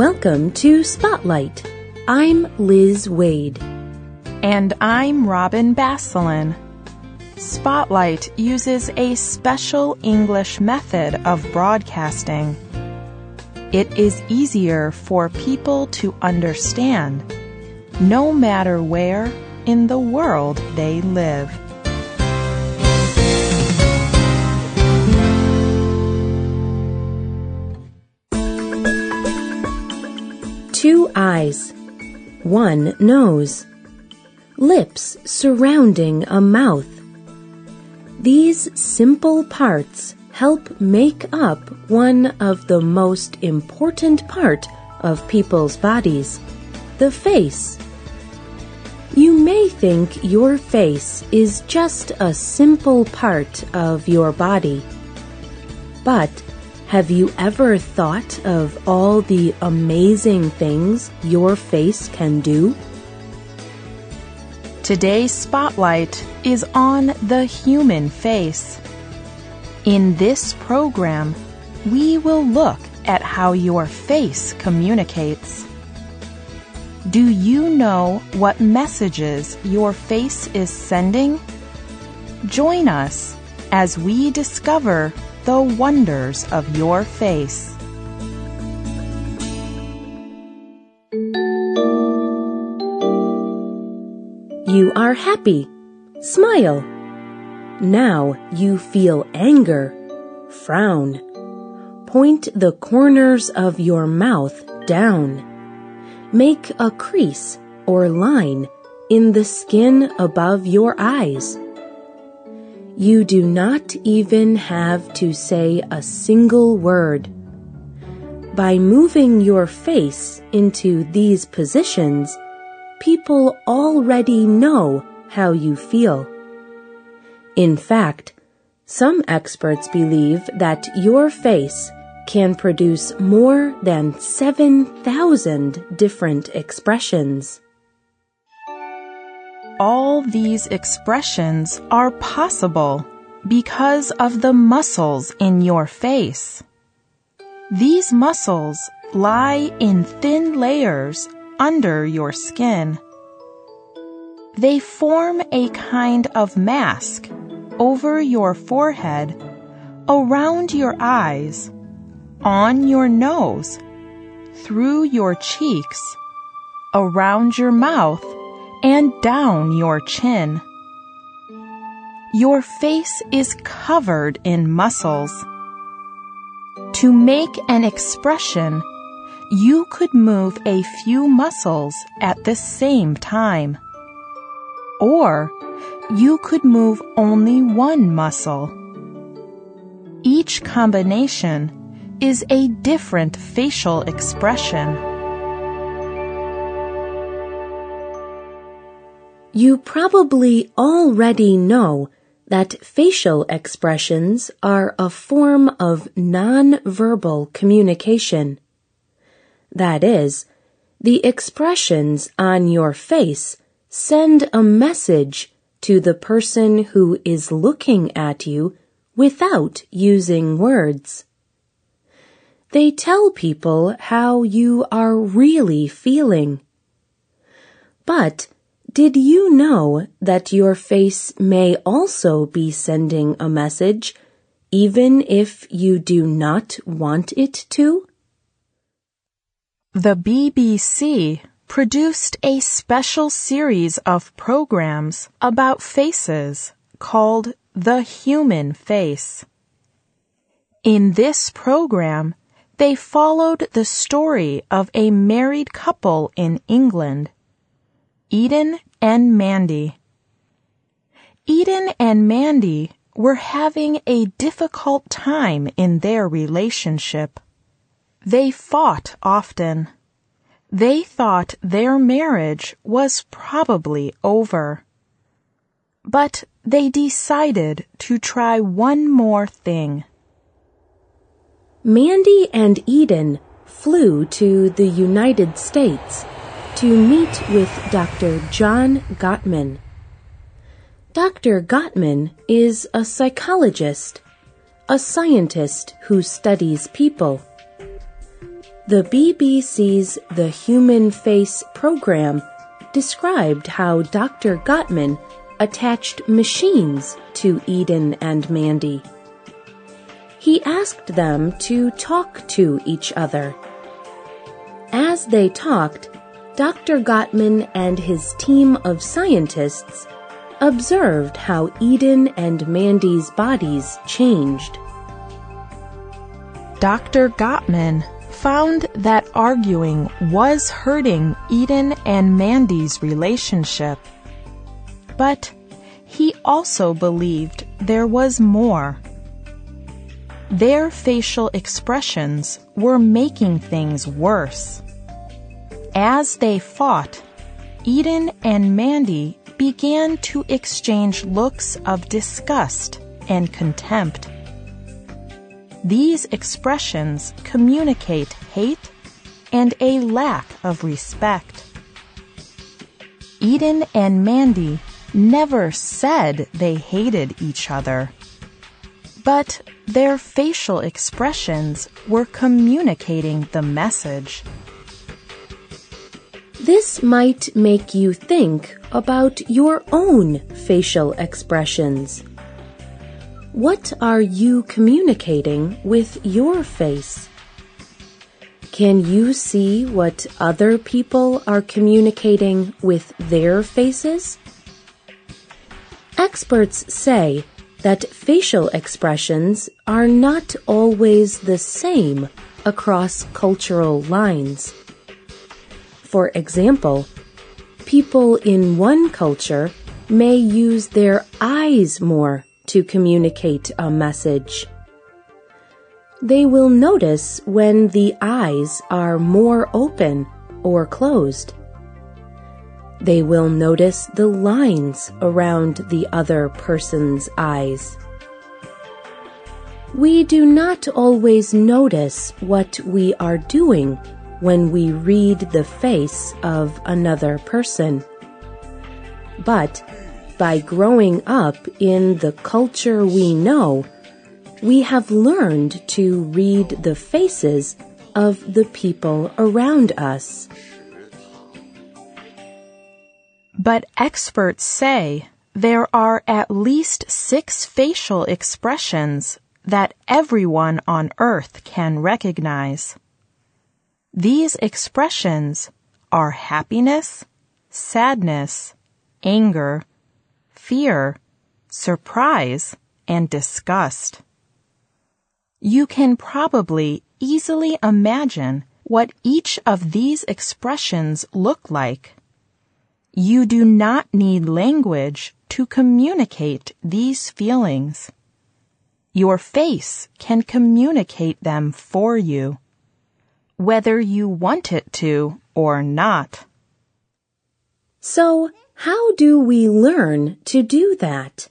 Welcome to Spotlight. I'm Liz Waid. And I'm Robin Basselin. Spotlight uses a special English method of broadcasting. It is easier for people to understand, no matter where in the world they live. Two eyes, one nose, lips surrounding a mouth. These simple parts help make up one of the most important part of people's bodies, the face. You may think your face is just a simple part of your body. But have you ever thought of all the amazing things your face can do? Today's spotlight is on the human face. In this program, we will look at how your face communicates. Do you know what messages your face is sending? Join us as we discover the wonders of your face. You are happy. Smile. Now you feel anger. Frown. Point the corners of your mouth down. Make a crease or line in the skin above your eyes. You do not even have to say a single word. By moving your face into these positions, people already know how you feel. In fact, some experts believe that your face can produce more than 7,000 different expressions. All these expressions are possible because of the muscles in your face. These muscles lie in thin layers under your skin. They form a kind of mask over your forehead, around your eyes, on your nose, through your cheeks, around your mouth, and down your chin. Your face is covered in muscles. To make an expression, you could move a few muscles at the same time. Or you could move only one muscle. Each combination is a different facial expression. You probably already know that facial expressions are a form of nonverbal communication. That is, the expressions on your face send a message to the person who is looking at you without using words. They tell people how you are really feeling. But did you know that your face may also be sending a message even if you do not want it to? The BBC produced a special series of programs about faces called The Human Face. In this program, they followed the story of a married couple in England, Eden and Mandy. Eden and Mandy were having a difficult time in their relationship. They fought often. They thought their marriage was probably over. But they decided to try one more thing. Mandy and Eden flew to the United States to meet with Dr. John Gottman. Dr. Gottman is a psychologist, a scientist who studies people. the BBC's The Human Face program described how Dr. Gottman attached machines to Eden and Mandy. He asked them to talk to each other. As they talked, Dr. Gottman and his team of scientists observed how Eden and Mandy's bodies changed. Dr. Gottman found that arguing was hurting Eden and Mandy's relationship. But he also believed there was more. Their facial expressions were making things worse. As they fought, Eden and Mandy began to exchange looks of disgust and contempt. These expressions communicate hate and a lack of respect. Eden and Mandy never said they hated each other, but their facial expressions were communicating the message. This might make you think about your own facial expressions. What are you communicating with your face? Can you see what other people are communicating with their faces? Experts say that facial expressions are not always the same across cultural lines. For example, people in one culture may use their eyes more to communicate a message. They will notice when the eyes are more open or closed. They will notice the lines around the other person's eyes. We do not always notice what we are doing when we read the face of another person. But by growing up in the culture we know, we have learned to read the faces of the people around us. But experts say there are at least six facial expressions that everyone on earth can recognize. These expressions are happiness, sadness, anger, fear, surprise, and disgust. You can probably easily imagine what each of these expressions look like. You do not need language to communicate these feelings. Your face can communicate them for you, whether you want it to or not. So, how do we learn to do that?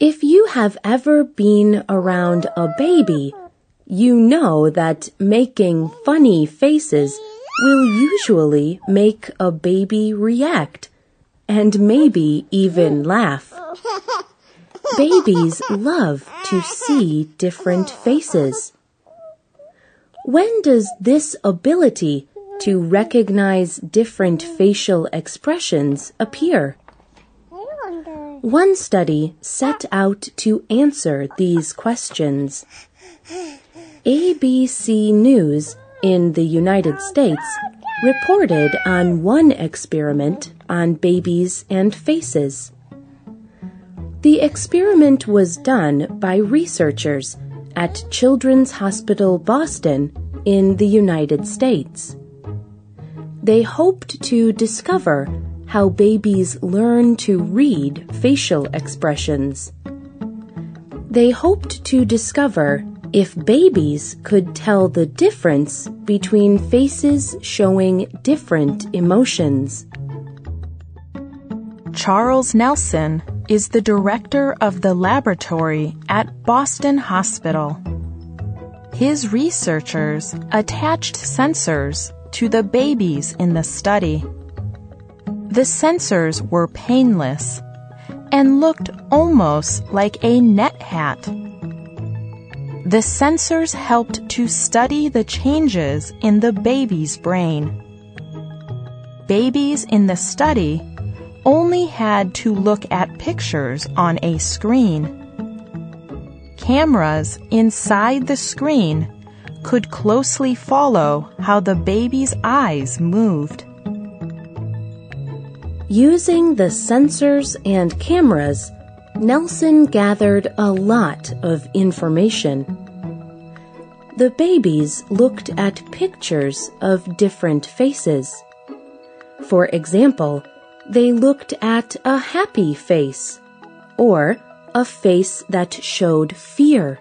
If you have ever been around a baby, you know that making funny faces will usually make a baby react and maybe even laugh. Babies love to see different faces. When does this ability to recognize different facial expressions appear. One study set out to answer these questions. ABC News in the United States reported on one experiment on babies and faces. The experiment was done by researchers at Children's Hospital Boston in the United States they hoped to discover how babies learn to read facial expressions. They hoped to discover if babies could tell the difference between faces showing different emotions. Charles Nelson is the director of the laboratory at Boston Hospital. His researchers attached sensors to the babies in the study. The sensors were painless and looked almost like a net hat. the sensors helped to study the changes in the baby's brain. Babies in the study only had to look at pictures on a screen. Cameras inside the screen could closely follow how the baby's eyes moved. Using the sensors and cameras, Nelson gathered a lot of information. The babies looked at pictures of different faces. For example, they looked at a happy face or a face that showed fear.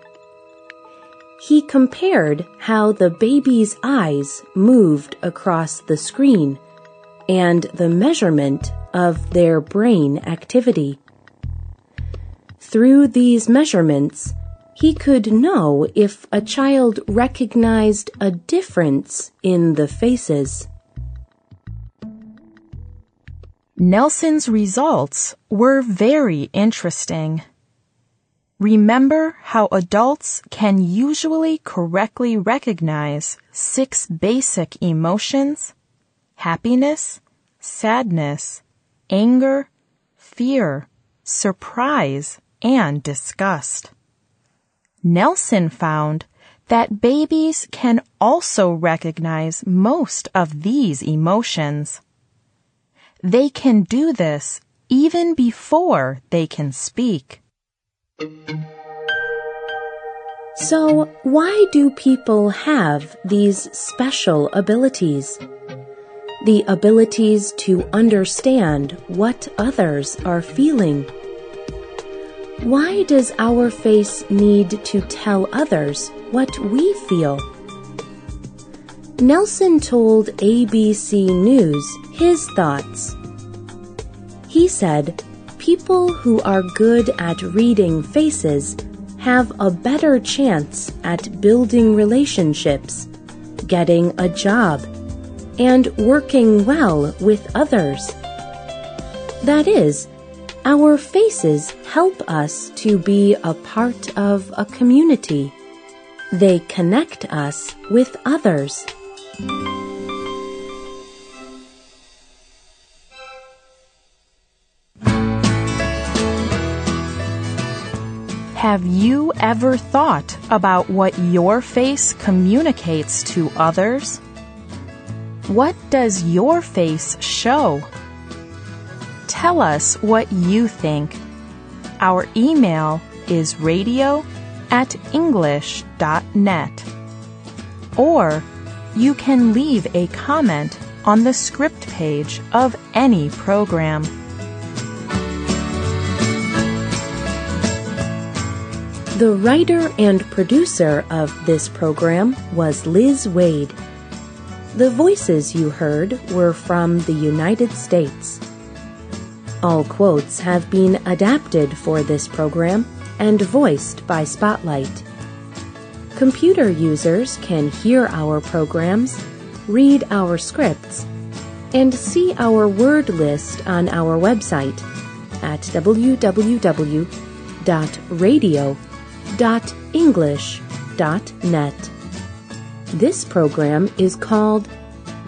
He compared how the baby's eyes moved across the screen and the measurement of their brain activity. Through these measurements, he could know if a child recognized a difference in the faces. Nelson's results were very interesting. Remember how adults can usually correctly recognize six basic emotions? Happiness, sadness, anger, fear, surprise, and disgust. Nelson found that babies can also recognize most of these emotions. They can do this even before they can speak. So, why do people have these special abilities? The abilities to understand what others are feeling. Why does our face need to tell others what we feel? Nelson told ABC News his thoughts. He said, People who are good at reading faces have a better chance at building relationships, getting a job, and working well with others. That is, our faces help us to be a part of a community. They connect us with others. Have you ever thought about what your face communicates to others? What does your face show? Tell us what you think. Our email is radio at english.net. Or you can leave a comment on the script page of any program. The writer and producer of this program was Liz Waid. The voices you heard were from the United States. All quotes have been adapted for this program and voiced by Spotlight. Computer users can hear our programs, read our scripts, and see our word list on our website at www.radio.english.net. This program is called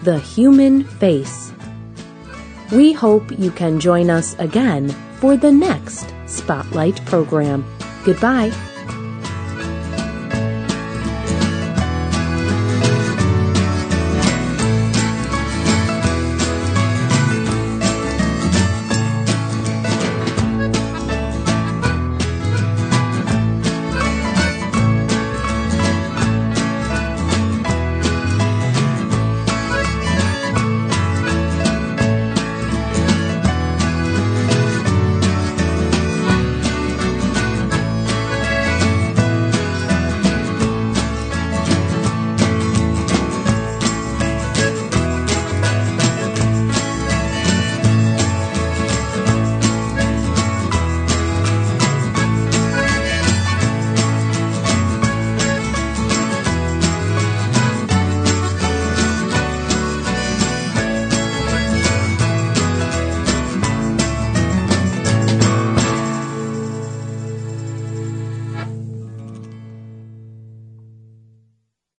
The Human Face. We hope you can join us again for the next Spotlight program. Goodbye.